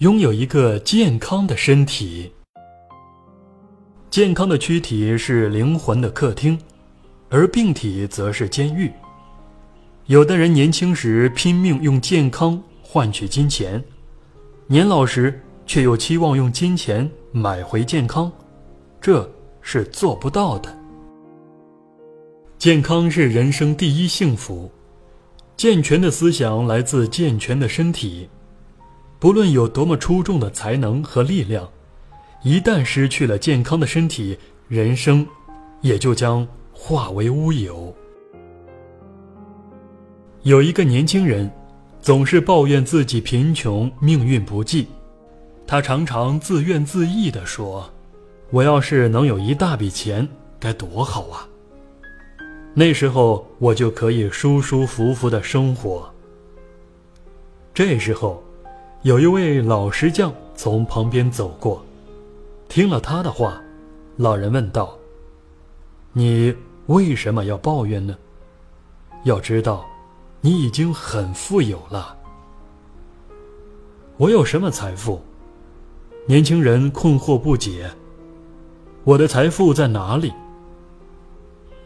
拥有一个健康的身体。健康的躯体是灵魂的客厅，而病体则是监狱。有的人年轻时拼命用健康换取金钱，年老时却又期望用金钱买回健康，这是做不到的。健康是人生第一幸福，健全的思想来自健全的身体。不论有多么出众的才能和力量，一旦失去了健康的身体，人生也就将化为乌有。有一个年轻人，总是抱怨自己贫穷，命运不济。他常常自怨自艾地说：“我要是能有一大笔钱，该多好啊！”那时候我就可以舒舒服服的生活。这时候，有一位老石匠从旁边走过，听了他的话，老人问道：“你为什么要抱怨呢？要知道，你已经很富有了。”我有什么财富？年轻人困惑不解：“我的财富在哪里？”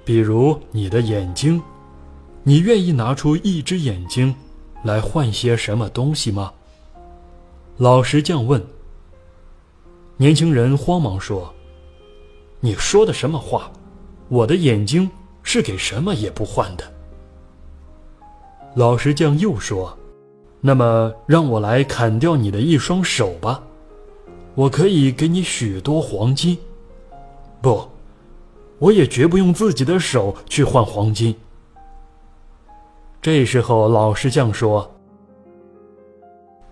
比如你的眼睛，你愿意拿出一只眼睛来换些什么东西吗？老石匠问。年轻人慌忙说：“你说的什么话？我的眼睛是给什么也不换的。”老石匠又说：“那么让我来砍掉你的一双手吧，我可以给你许多黄金。”不。我也绝不用自己的手去换黄金。这时候，老石匠说：“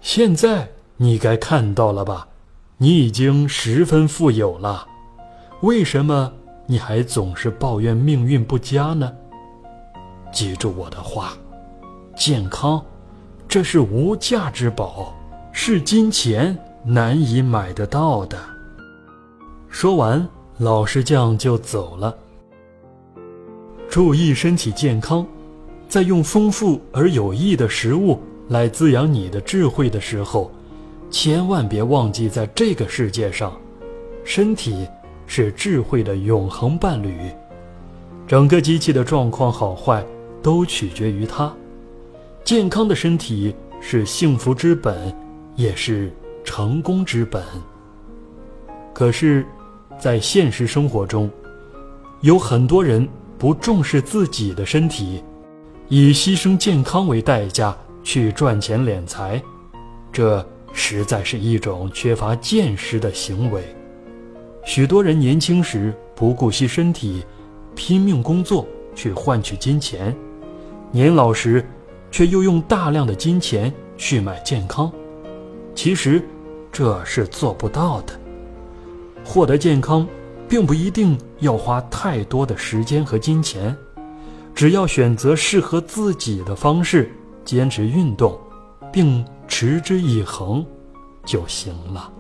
现在你该看到了吧？你已经十分富有了，为什么你还总是抱怨命运不佳呢？记住我的话，健康，这是无价之宝，是金钱难以买得到的。”说完。老石匠就走了。注意身体健康，在用丰富而有益的食物来滋养你的智慧的时候，千万别忘记，在这个世界上，身体是智慧的永恒伴侣。整个机器的状况好坏都取决于它。健康的身体是幸福之本，也是成功之本。可是。在现实生活中，有很多人不重视自己的身体，以牺牲健康为代价去赚钱敛财，这实在是一种缺乏见识的行为。许多人年轻时不顾惜身体，拼命工作去换取金钱，年老时却又用大量的金钱去买健康，其实这是做不到的。获得健康，并不一定要花太多的时间和金钱，只要选择适合自己的方式，坚持运动，并持之以恒，就行了。